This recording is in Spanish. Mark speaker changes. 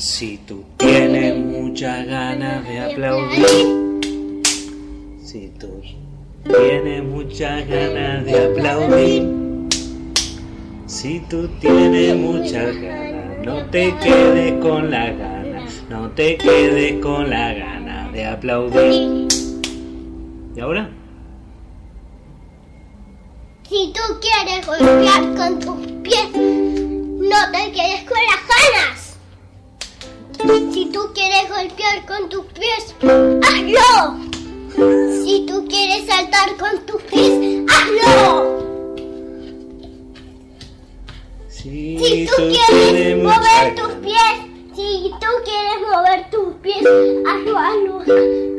Speaker 1: Si tú tienes muchas ganas de aplaudir, si tú tienes muchas ganas de aplaudir, si tú tienes muchas ganas, no te quedes con la gana, no te quedes con la gana de aplaudir. ¿Y ahora?
Speaker 2: Si tú quieres golpear con tus Si tú quieres golpear con tus pies, hazlo. Si tú quieres saltar con tus pies, hazlo.
Speaker 1: Si,
Speaker 2: Si tú quieres
Speaker 1: tienes muchas
Speaker 2: mover tus pies, si tú quieres mover tus pies, hazlo, hazlo, hazlo.